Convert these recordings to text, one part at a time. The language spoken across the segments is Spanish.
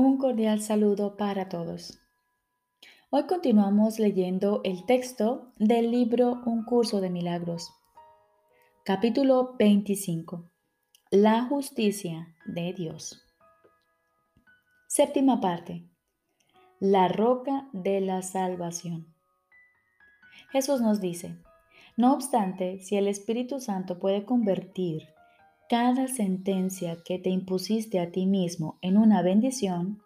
Un cordial saludo para todos. Hoy continuamos leyendo el texto del libro Un curso de milagros. Capítulo 25. La justicia de Dios. Séptima parte. La roca de la salvación. Jesús nos dice, no obstante, si el Espíritu Santo puede convertir cada sentencia que te impusiste a ti mismo en una bendición,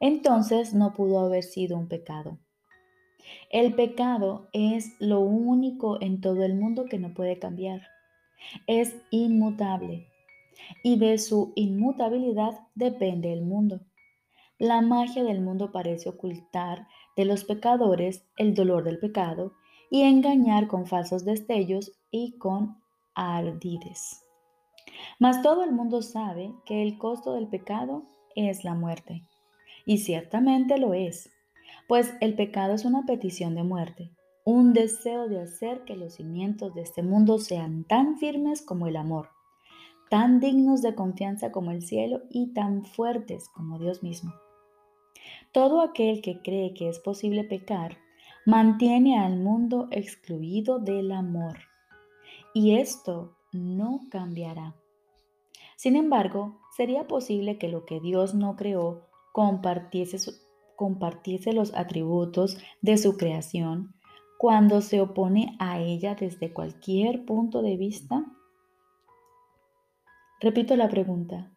entonces no pudo haber sido un pecado. El pecado es lo único en todo el mundo que no puede cambiar. Es inmutable y de su inmutabilidad depende el mundo. La magia del mundo parece ocultar de los pecadores el dolor del pecado y engañar con falsos destellos y con ardides. Mas todo el mundo sabe que el costo del pecado es la muerte. Y ciertamente lo es, pues el pecado es una petición de muerte, un deseo de hacer que los cimientos de este mundo sean tan firmes como el amor, tan dignos de confianza como el cielo y tan fuertes como Dios mismo. Todo aquel que cree que es posible pecar mantiene al mundo excluido del amor. Y esto no cambiará. Sin embargo, sería posible que lo que Dios no creó compartiese, los atributos de su creación cuando se opone a ella desde cualquier punto de vista. Repito la pregunta.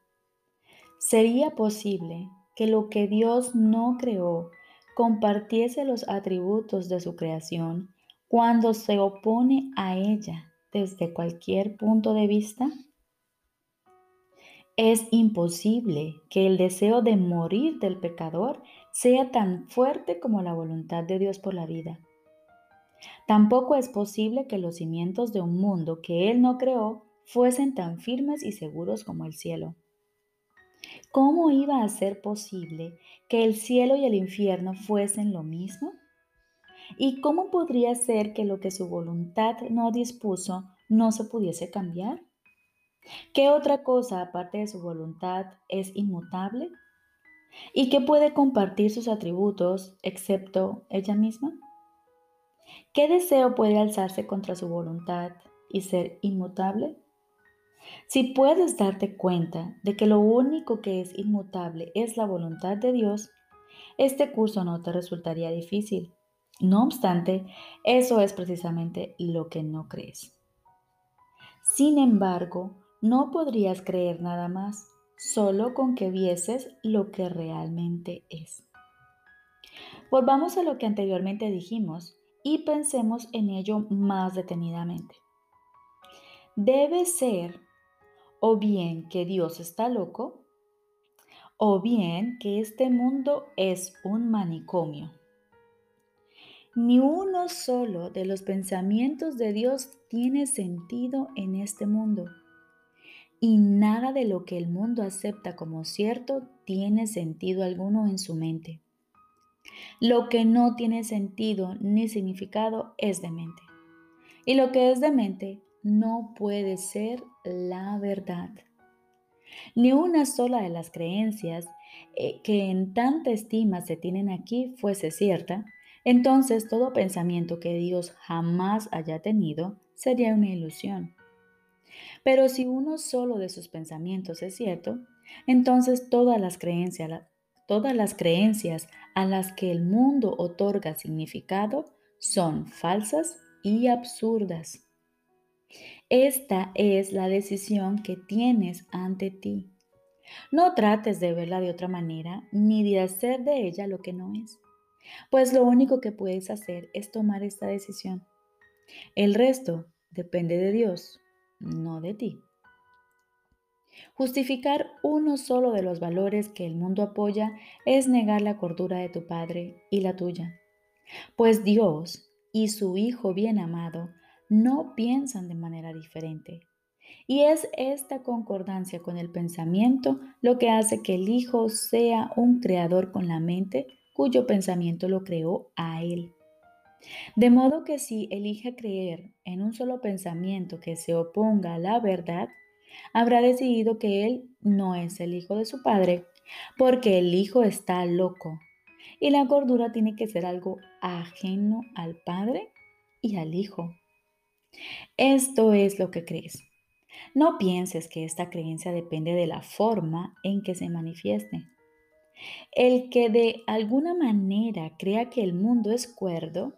¿Sería posible que lo que Dios no creó compartiese los atributos de su creación cuando se opone a ella desde cualquier punto de vista? Es imposible que el deseo de morir del pecador sea tan fuerte como la voluntad de Dios por la vida. Tampoco es posible que los cimientos de un mundo que Él no creó fuesen tan firmes y seguros como el cielo. ¿Cómo iba a ser posible que el cielo y el infierno fuesen lo mismo? ¿Y cómo podría ser que lo que su voluntad no dispuso no se pudiese cambiar? ¿Qué otra cosa aparte de su voluntad es inmutable? ¿Y qué puede compartir sus atributos excepto ella misma? ¿Qué deseo puede alzarse contra su voluntad y ser inmutable? Si puedes darte cuenta de que lo único que es inmutable es la voluntad de Dios, este curso no te resultaría difícil. No obstante, eso es precisamente lo que no crees. Sin embargo, no podrías creer nada más, solo con que vieses lo que realmente es. Volvamos a lo que anteriormente dijimos y pensemos en ello más detenidamente. Debe ser o bien que Dios está loco, o bien que este mundo es un manicomio. Ni uno solo de los pensamientos de Dios tiene sentido en este mundo y nada de lo que el mundo acepta como cierto tiene sentido alguno en su mente. Lo que no tiene sentido ni significado es demente. Y lo que es demente no puede ser la verdad. Ni una sola de las creencias eh, que en tanta estima se tienen aquí fuese cierta, entonces todo pensamiento que Dios jamás haya tenido sería una ilusión. Pero si uno solo de sus pensamientos es cierto, entonces todas las creencias, todas las creencias a las que el mundo otorga significado son falsas y absurdas. Esta es la decisión que tienes ante ti. No trates de verla de otra manera ni de hacer de ella lo que no es, pues lo único que puedes hacer es tomar esta decisión. El resto depende de Dios no de ti. Justificar uno solo de los valores que el mundo apoya es negar la cordura de tu Padre y la tuya, pues Dios y su Hijo bien amado no piensan de manera diferente. Y es esta concordancia con el pensamiento lo que hace que el Hijo sea un creador con la mente cuyo pensamiento lo creó a Él. De modo que si elige creer en un solo pensamiento que se oponga a la verdad, habrá decidido que él no es el hijo de su padre porque el hijo está loco y la cordura tiene que ser algo ajeno al padre y al hijo. Esto es lo que crees. No pienses que esta creencia depende de la forma en que se manifieste. El que de alguna manera crea que el mundo es cuerdo,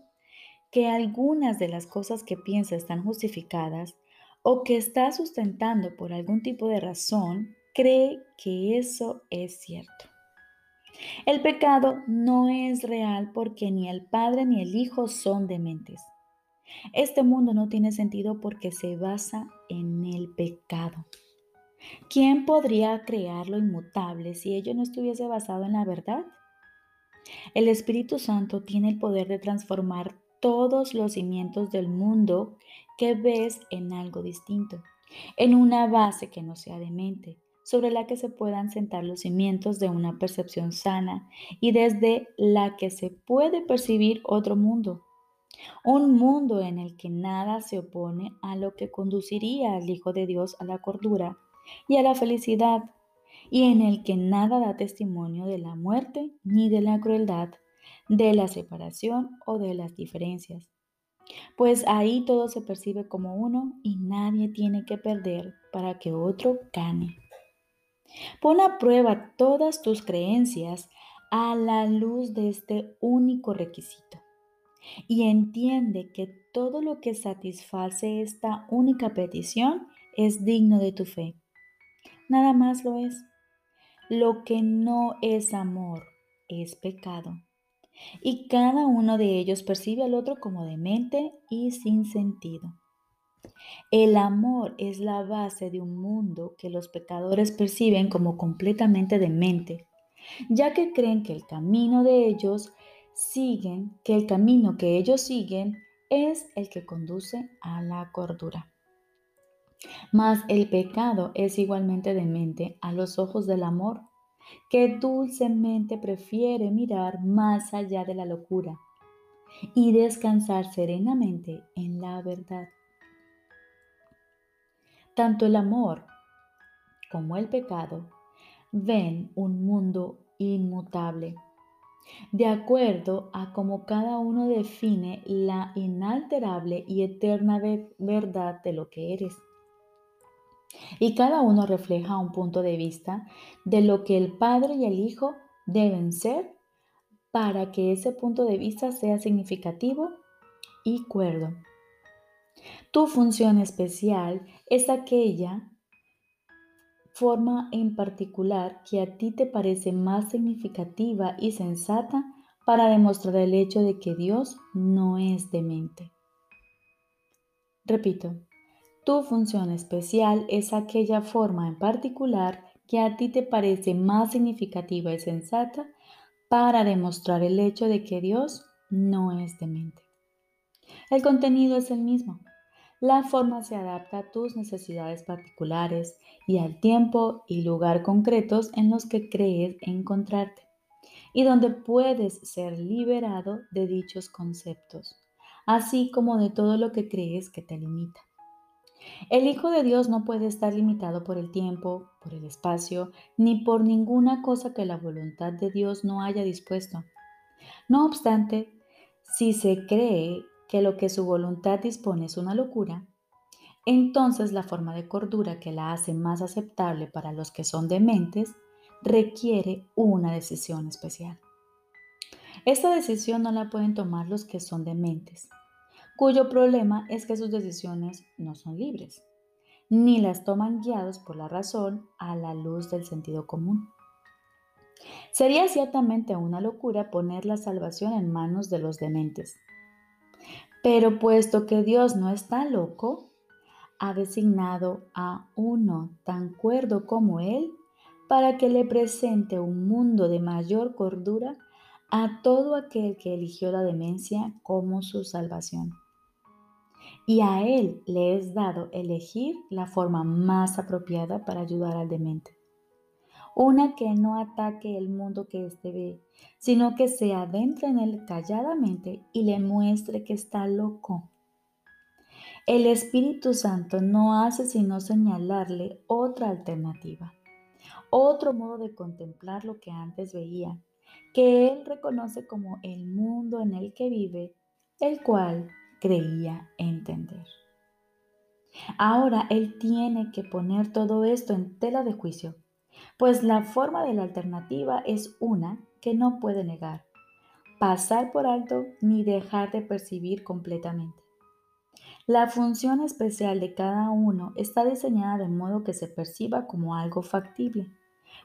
que algunas de las cosas que piensa están justificadas o que está sustentando por algún tipo de razón, cree que eso es cierto. El pecado no es real porque ni el Padre ni el Hijo son dementes. Este mundo no tiene sentido porque se basa en el pecado. ¿Quién podría crear lo inmutable si ello no estuviese basado en la verdad? El Espíritu Santo tiene el poder de transformar todos los cimientos del mundo que ves en algo distinto, en una base que no sea demente, sobre la que se puedan sentar los cimientos de una percepción sana y desde la que se puede percibir otro mundo, un mundo en el que nada se opone a lo que conduciría al Hijo de Dios a la cordura y a la felicidad, y en el que nada da testimonio de la muerte ni de la crueldad, de la separación o de las diferencias. Pues ahí todo se percibe como uno y nadie tiene que perder para que otro gane. Pon a prueba todas tus creencias a la luz de este único requisito y entiende que todo lo que satisface esta única petición es digno de tu fe. Nada más lo es. Lo que no es amor es pecado. Y cada uno de ellos percibe al otro como demente y sin sentido. El amor es la base de un mundo que los pecadores perciben como completamente demente, ya que creen que el camino de ellos siguen, que el camino que ellos siguen es el que conduce a la cordura. Mas el pecado es igualmente demente a los ojos del amor, que dulcemente prefiere mirar más allá de la locura y descansar serenamente en la verdad. Tanto el amor como el pecado ven un mundo inmutable de acuerdo a cómo cada uno define la inalterable y eterna verdad de lo que eres. Y cada uno refleja un punto de vista de lo que el Padre y el Hijo deben ser para que ese punto de vista sea significativo y cuerdo. Tu función especial es aquella forma en particular que a ti te parece más significativa y sensata para demostrar el hecho de que Dios no es demente. Repito, tu función especial es aquella forma en particular que a ti te parece más significativa y sensata para demostrar el hecho de que Dios no es demente. El contenido es el mismo, la forma se adapta a tus necesidades particulares y al tiempo y lugar concretos en los que crees encontrarte y donde puedes ser liberado de dichos conceptos, así como de todo lo que crees que te limita. El Hijo de Dios no puede estar limitado por el tiempo, por el espacio, ni por ninguna cosa que la voluntad de Dios no haya dispuesto. No obstante, si se cree que lo que su voluntad dispone es una locura, entonces la forma de cordura que la hace más aceptable para los que son dementes requiere una decisión especial. Esta decisión no la pueden tomar los que son dementes, cuyo problema es que sus decisiones no son libres, ni las toman guiados por la razón a la luz del sentido común. Sería ciertamente una locura poner la salvación en manos de los dementes, pero puesto que Dios no está loco, ha designado a uno tan cuerdo como Él para que le presente un mundo de mayor cordura a todo aquel que eligió la demencia como su salvación. Y a Él le es dado elegir la forma más apropiada para ayudar al demente una que no ataque el mundo que éste ve, sino que se adentre en él calladamente y le muestre que está loco. El Espíritu Santo no hace sino señalarle otra alternativa, otro modo de contemplar lo que antes veía, que él reconoce como el mundo en el que vive, el cual creía entender. Ahora él tiene que poner todo esto en tela de juicio, pues la forma de la alternativa es una que no puede negar, pasar por alto ni dejar de percibir completamente. La función especial de cada uno está diseñada de modo que se perciba como algo factible,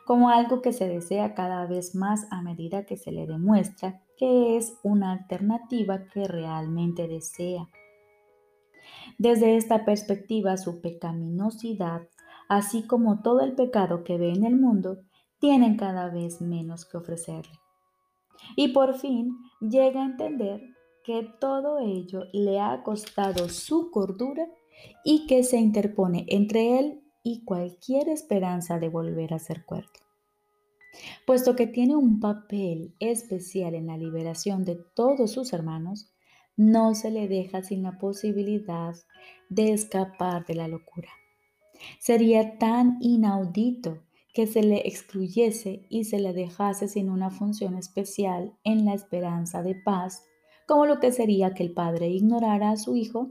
como algo que se desea cada vez más a medida que se le demuestra que es una alternativa que realmente desea. Desde esta perspectiva, su pecaminosidad, así como todo el pecado que ve en el mundo, tienen cada vez menos que ofrecerle. Y por fin llega a entender que todo ello le ha costado su cordura y que se interpone entre él y cualquier esperanza de volver a ser cuerdo. Puesto que tiene un papel especial en la liberación de todos sus hermanos, no se le deja sin la posibilidad de escapar de la locura. Sería tan inaudito que se le excluyese y se le dejase sin una función especial en la esperanza de paz, como lo que sería que el padre ignorara a su hijo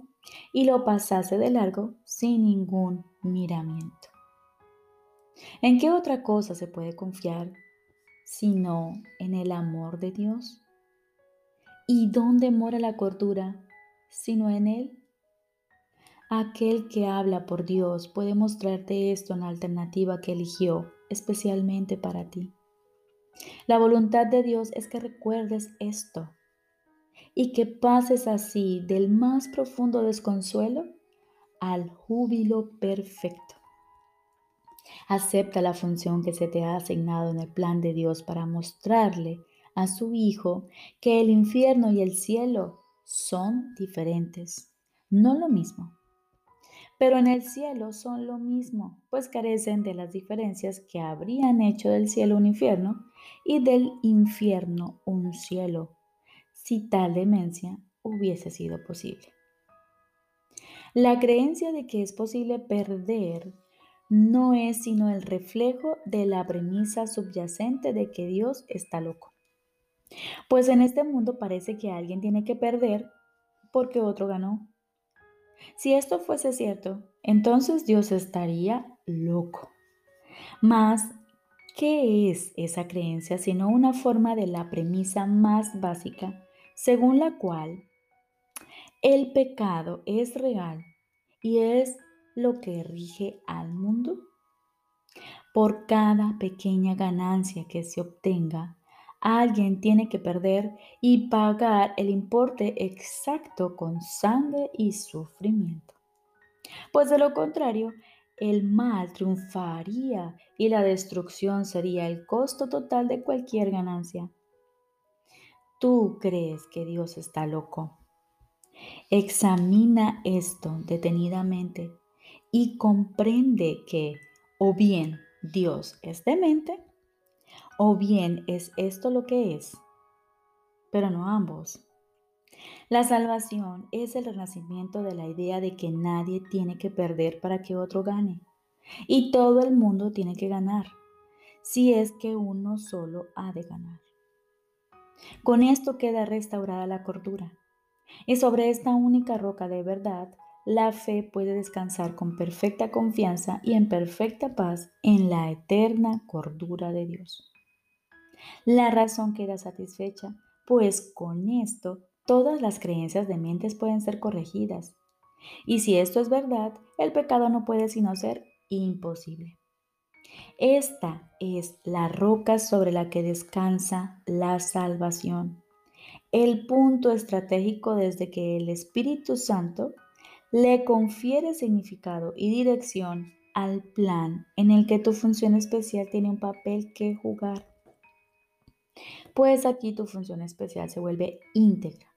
y lo pasase de largo sin ningún miramiento. ¿En qué otra cosa se puede confiar sino en el amor de Dios? ¿Y dónde mora la cordura sino en Él? Aquel que habla por Dios puede mostrarte esto en la alternativa que eligió especialmente para ti. La voluntad de Dios es que recuerdes esto y que pases así del más profundo desconsuelo al júbilo perfecto. Acepta la función que se te ha asignado en el plan de Dios para mostrarle a su Hijo que el infierno y el cielo son diferentes, no lo mismo. Pero en el cielo son lo mismo, pues carecen de las diferencias que habrían hecho del cielo un infierno y del infierno un cielo, si tal demencia hubiese sido posible. La creencia de que es posible perder no es sino el reflejo de la premisa subyacente de que Dios está loco. Pues en este mundo parece que alguien tiene que perder porque otro ganó. Si esto fuese cierto, entonces Dios estaría loco. Mas, ¿qué es esa creencia sino una forma de la premisa más básica según la cual el pecado es real y es lo que rige al mundo? Por cada pequeña ganancia que se obtenga, alguien tiene que perder y pagar el importe exacto con sangre y sufrimiento. Pues de lo contrario, el mal triunfaría y la destrucción sería el costo total de cualquier ganancia. Tú crees que Dios está loco. Examina esto detenidamente y comprende que o bien Dios es demente o bien es esto lo que es, pero no ambos. La salvación es el renacimiento de la idea de que nadie tiene que perder para que otro gane y todo el mundo tiene que ganar, si es que uno solo ha de ganar. Con esto queda restaurada la cordura y sobre esta única roca de verdad la fe puede descansar con perfecta confianza y en perfecta paz en la eterna cordura de Dios. La razón queda satisfecha, pues con esto todas las creencias de mentes pueden ser corregidas. Y si esto es verdad, el pecado no puede sino ser imposible. Esta es la roca sobre la que descansa la salvación, el punto estratégico desde que el Espíritu Santo le confiere significado y dirección al plan en el que tu función especial tiene un papel que jugar pues aquí tu función especial se vuelve íntegra,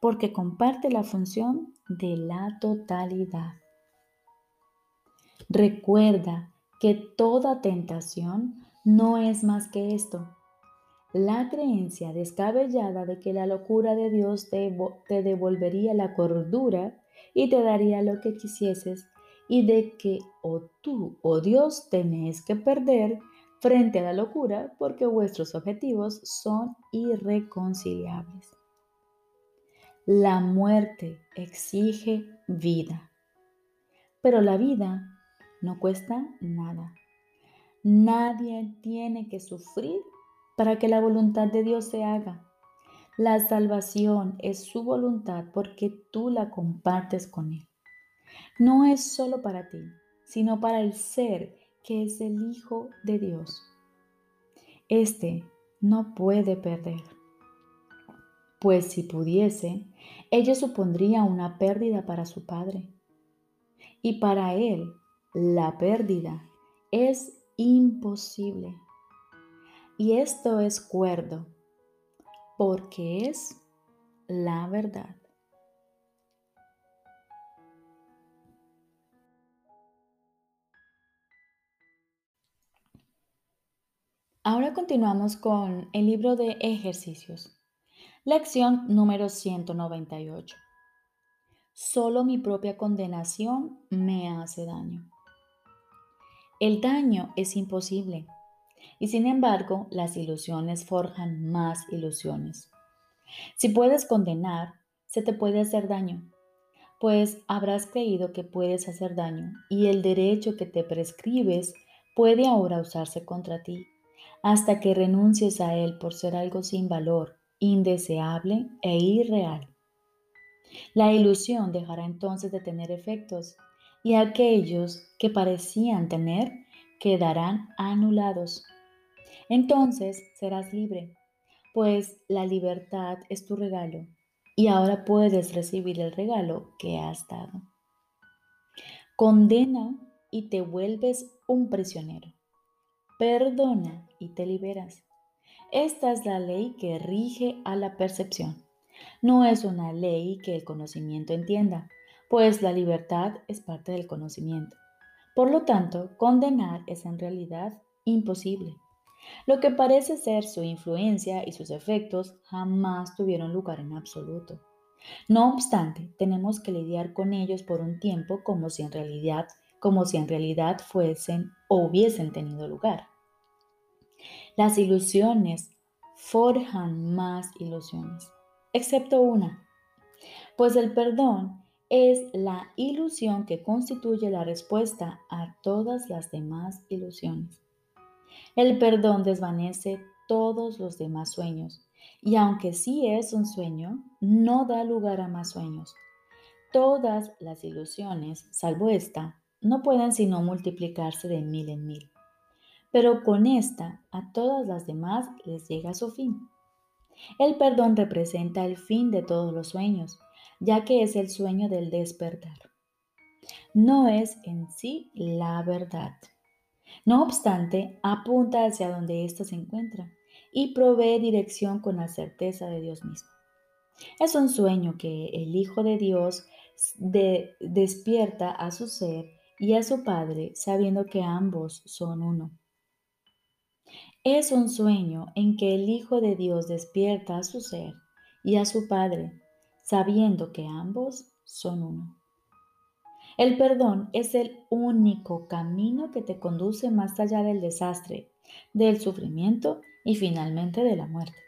porque comparte la función de la totalidad. Recuerda que toda tentación no es más que esto, la creencia descabellada de que la locura de Dios te, devolvería la cordura y te daría lo que quisieses y de que o tú o Dios tenés que perder frente a la locura porque vuestros objetivos son irreconciliables. La muerte exige vida, pero la vida no cuesta nada. Nadie tiene que sufrir para que la voluntad de Dios se haga. La salvación es su voluntad porque tú la compartes con Él. No es solo para ti, sino para el ser que es el Hijo de Dios. Este no puede perder, pues si pudiese, ello supondría una pérdida para su Padre. Y para Él, la pérdida es imposible. Y esto es cuerdo, porque es la verdad. Ahora continuamos con el libro de ejercicios. Lección número 198. Solo mi propia condenación me hace daño. El daño es imposible y sin embargo las ilusiones forjan más ilusiones. Si puedes condenar, se te puede hacer daño, pues habrás creído que puedes hacer daño y el derecho que te prescribes puede ahora usarse contra ti, hasta que renuncies a él por ser algo sin valor, indeseable e irreal. La ilusión dejará entonces de tener efectos y aquellos que parecían tener quedarán anulados. Entonces serás libre, pues la libertad es tu regalo y ahora puedes recibir el regalo que has dado. Condena y te vuelves un prisionero. Perdona y te liberas. Esta es la ley que rige a la percepción. No es una ley que el conocimiento entienda, pues la libertad es parte del conocimiento. Por lo tanto, condenar es en realidad imposible. Lo que parece ser su influencia y sus efectos jamás tuvieron lugar en absoluto. No obstante, tenemos que lidiar con ellos por un tiempo como si en realidad, como si en realidad fuesen o hubiesen tenido lugar. Las ilusiones forjan más ilusiones, excepto una, pues el perdón es la ilusión que constituye la respuesta a todas las demás ilusiones. El perdón desvanece todos los demás sueños y aunque sí es un sueño, no da lugar a más sueños. Todas las ilusiones, salvo esta, no pueden sino multiplicarse de mil en mil. Pero con esta, a todas las demás les llega su fin. El perdón representa el fin de todos los sueños ya que es el sueño del despertar. No es en sí la verdad. No obstante, apunta hacia donde ésta se encuentra y provee dirección con la certeza de Dios mismo. Es un sueño que el Hijo de Dios despierta a su ser y a su Padre sabiendo que ambos son uno. Es un sueño en que el Hijo de Dios despierta a su ser y a su Padre sabiendo que ambos son uno. El perdón es el único camino que te conduce más allá del desastre, del sufrimiento y finalmente de la muerte.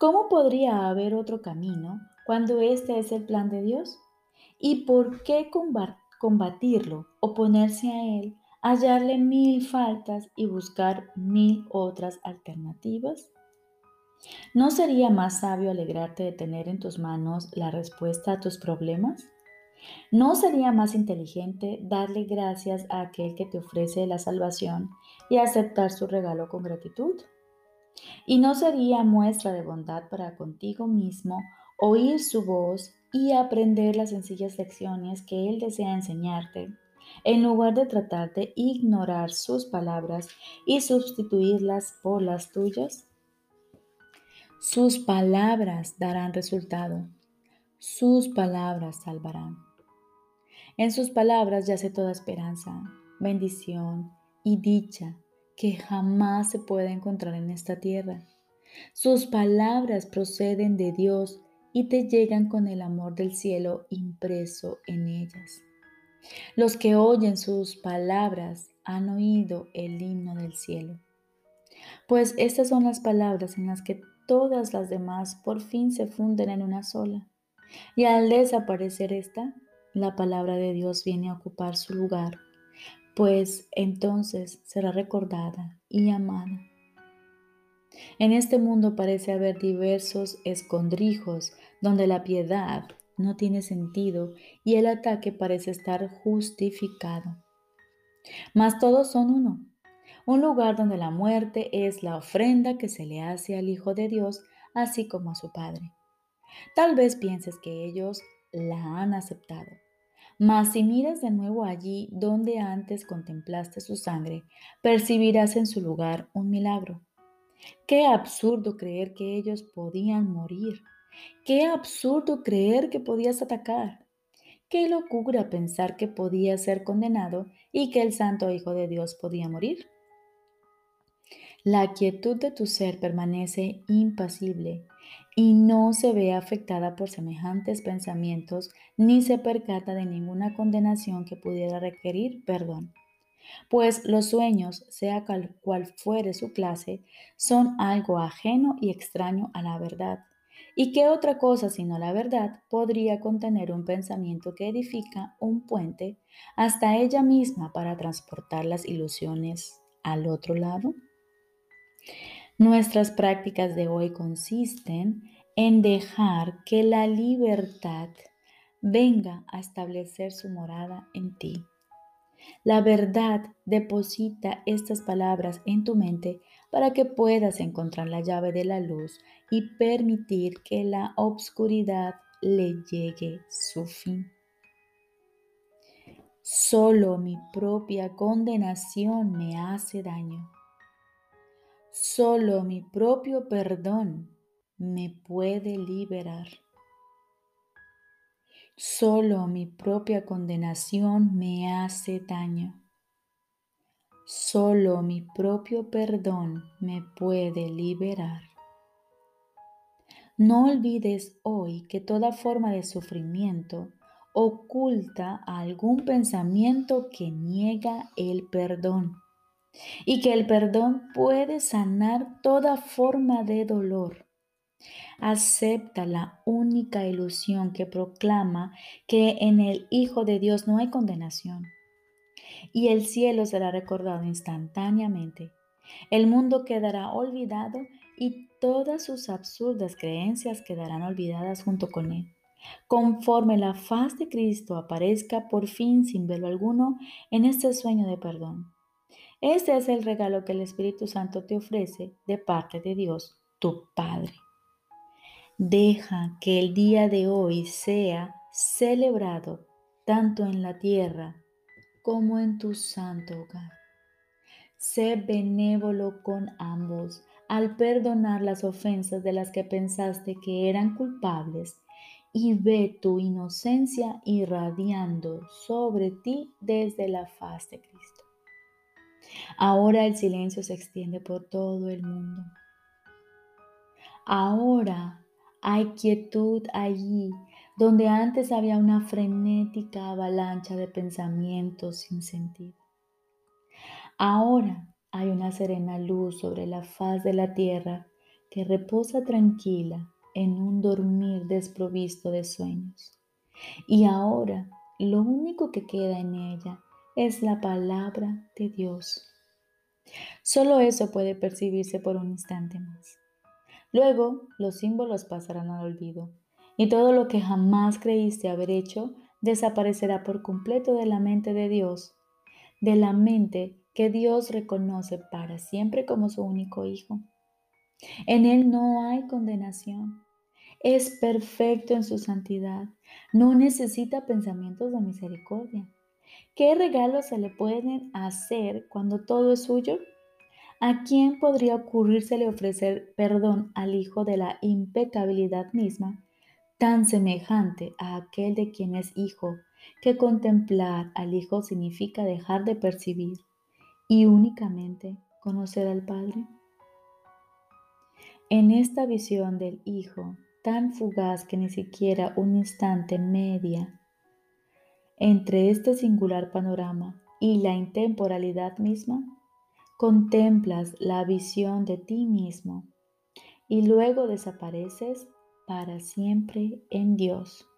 ¿Cómo podría haber otro camino cuando este es el plan de Dios? ¿Y por qué combatirlo, oponerse a él, hallarle mil faltas y buscar mil otras alternativas? ¿No sería más sabio alegrarte de tener en tus manos la respuesta a tus problemas? ¿No sería más inteligente darle gracias a aquel que te ofrece la salvación y aceptar su regalo con gratitud? ¿Y no sería muestra de bondad para contigo mismo oír su voz y aprender las sencillas lecciones que Él desea enseñarte, en lugar de tratar de ignorar sus palabras y sustituirlas por las tuyas? Sus palabras darán resultado. Sus palabras salvarán. En sus palabras yace toda esperanza, bendición y dicha que jamás se puede encontrar en esta tierra. Sus palabras proceden de Dios y te llegan con el amor del cielo impreso en ellas. Los que oyen sus palabras han oído el himno del cielo. Pues estas son las palabras en las que todas las demás por fin se funden en una sola. Y al desaparecer esta, la palabra de Dios viene a ocupar su lugar, pues entonces será recordada y amada. En este mundo parece haber diversos escondrijos donde la piedad no tiene sentido y el ataque parece estar justificado. Mas todos son uno, un lugar donde la muerte es la ofrenda que se le hace al Hijo de Dios, así como a su Padre. Tal vez pienses que ellos la han aceptado, mas si miras de nuevo allí donde antes contemplaste su sangre, percibirás en su lugar un milagro. Qué absurdo creer que ellos podían morir. Qué absurdo creer que podías atacar. Qué locura pensar que podías ser condenado y que el Santo Hijo de Dios podía morir. La quietud de tu ser permanece impasible y no se ve afectada por semejantes pensamientos ni se percata de ninguna condenación que pudiera requerir perdón. Pues los sueños, sea cual fuere su clase, son algo ajeno y extraño a la verdad. ¿Y qué otra cosa sino la verdad podría contener un pensamiento que edifica un puente hasta ella misma para transportar las ilusiones al otro lado? Nuestras prácticas de hoy consisten en dejar que la libertad venga a establecer su morada en ti. La verdad deposita estas palabras en tu mente para que puedas encontrar la llave de la luz y permitir que la obscuridad le llegue su fin. Solo mi propia condenación me hace daño. Solo mi propio perdón me puede liberar. Solo mi propia condenación me hace daño. Solo mi propio perdón me puede liberar. No olvides hoy que toda forma de sufrimiento oculta algún pensamiento que niega el perdón y que el perdón puede sanar toda forma de dolor. Acepta la única ilusión que proclama que en el Hijo de Dios no hay condenación. Y el cielo será recordado instantáneamente. El mundo quedará olvidado y todas sus absurdas creencias quedarán olvidadas junto con él. Conforme la faz de Cristo aparezca por fin sin velo alguno en este sueño de perdón. Este es el regalo que el Espíritu Santo te ofrece de parte de Dios, tu Padre. Deja que el día de hoy sea celebrado tanto en la tierra como en tu santo hogar. Sé benévolo con ambos al perdonar las ofensas de las que pensaste que eran culpables y ve tu inocencia irradiando sobre ti desde la faz de Cristo. Ahora el silencio se extiende por todo el mundo. Ahora hay quietud allí donde antes había una frenética avalancha de pensamientos sin sentido. Ahora hay una serena luz sobre la faz de la tierra que reposa tranquila en un dormir desprovisto de sueños. Y ahora lo único que queda en ella es la palabra de Dios. Solo eso puede percibirse por un instante más. Luego los símbolos pasarán al olvido y todo lo que jamás creíste haber hecho desaparecerá por completo de la mente de Dios, de la mente que Dios reconoce para siempre como su único Hijo. En Él no hay condenación. Es perfecto en su santidad. No necesita pensamientos de misericordia. ¿Qué regalos se le pueden hacer cuando todo es suyo? ¿A quién podría ocurrírsele ofrecer perdón al Hijo de la impecabilidad misma, tan semejante a aquel de quien es Hijo, que contemplar al Hijo significa dejar de percibir y únicamente conocer al Padre? En esta visión del Hijo, tan fugaz que ni siquiera un instante media entre este singular panorama y la intemporalidad misma, contemplas la visión de ti mismo y luego desapareces para siempre en Dios.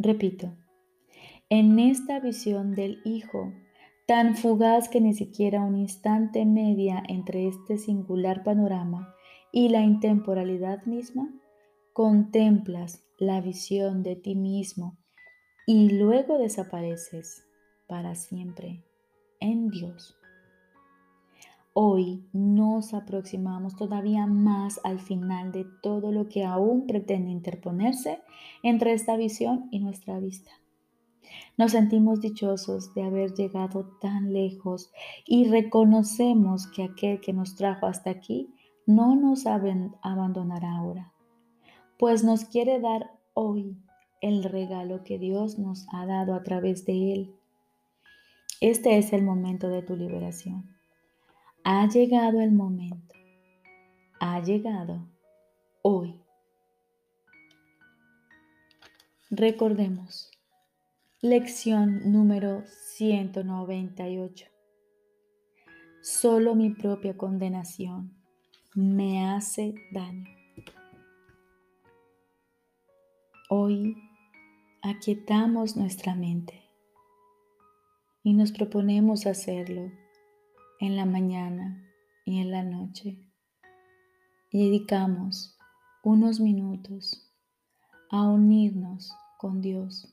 Repito, en esta visión del Hijo, tan fugaz que ni siquiera un instante media entre este singular panorama y la intemporalidad misma, contemplas la visión de ti mismo y luego desapareces para siempre en Dios. Hoy nos aproximamos todavía más al final de todo lo que aún pretende interponerse entre esta visión y nuestra vista. Nos sentimos dichosos de haber llegado tan lejos y reconocemos que aquel que nos trajo hasta aquí no nos abandonará ahora, pues nos quiere dar hoy el regalo que Dios nos ha dado a través de él. Este es el momento de tu liberación. Ha llegado el momento. Ha llegado hoy. Recordemos, Lección número 198. Solo mi propia condenación me hace daño. Hoy aquietamos nuestra mente y nos proponemos hacerlo en la mañana y en la noche. Y dedicamos unos minutos a unirnos con Dios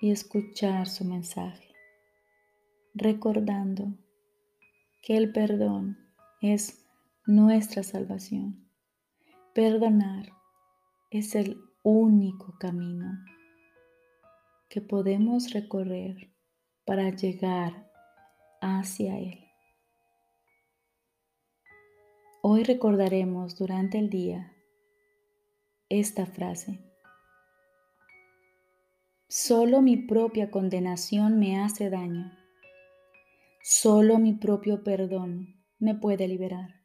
y escuchar su mensaje, recordando que el perdón es nuestra salvación. Perdonar es el único camino que podemos recorrer para llegar hacia Él. Hoy recordaremos durante el día esta frase. Solo mi propia condenación me hace daño. Solo mi propio perdón me puede liberar.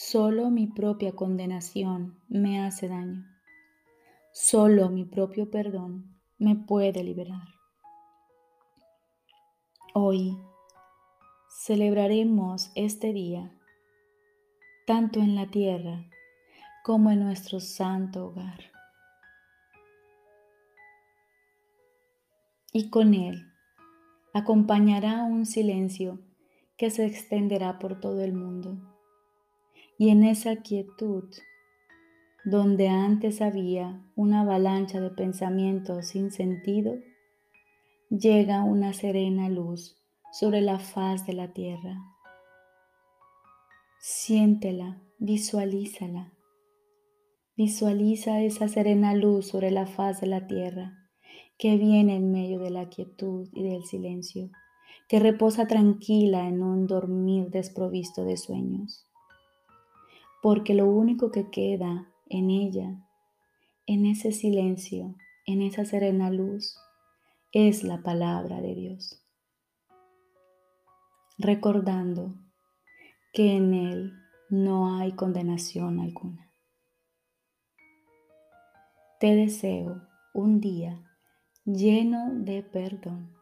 Solo mi propia condenación me hace daño. Solo mi propio perdón me puede liberar. Hoy celebraremos este día, tanto en la tierra como en nuestro santo hogar. y con él acompañará un silencio que se extenderá por todo el mundo. Y en esa quietud, donde antes había una avalancha de pensamientos sin sentido, llega una serena luz sobre la faz de la tierra. Siéntela, visualízala. Visualiza esa serena luz sobre la faz de la tierra que viene en medio de la quietud y del silencio, que reposa tranquila en un dormir desprovisto de sueños. Porque lo único que queda en ella, en ese silencio, en esa serena luz, es la palabra de Dios. Recordando que en Él no hay condenación alguna. Te deseo un día lleno de perdón.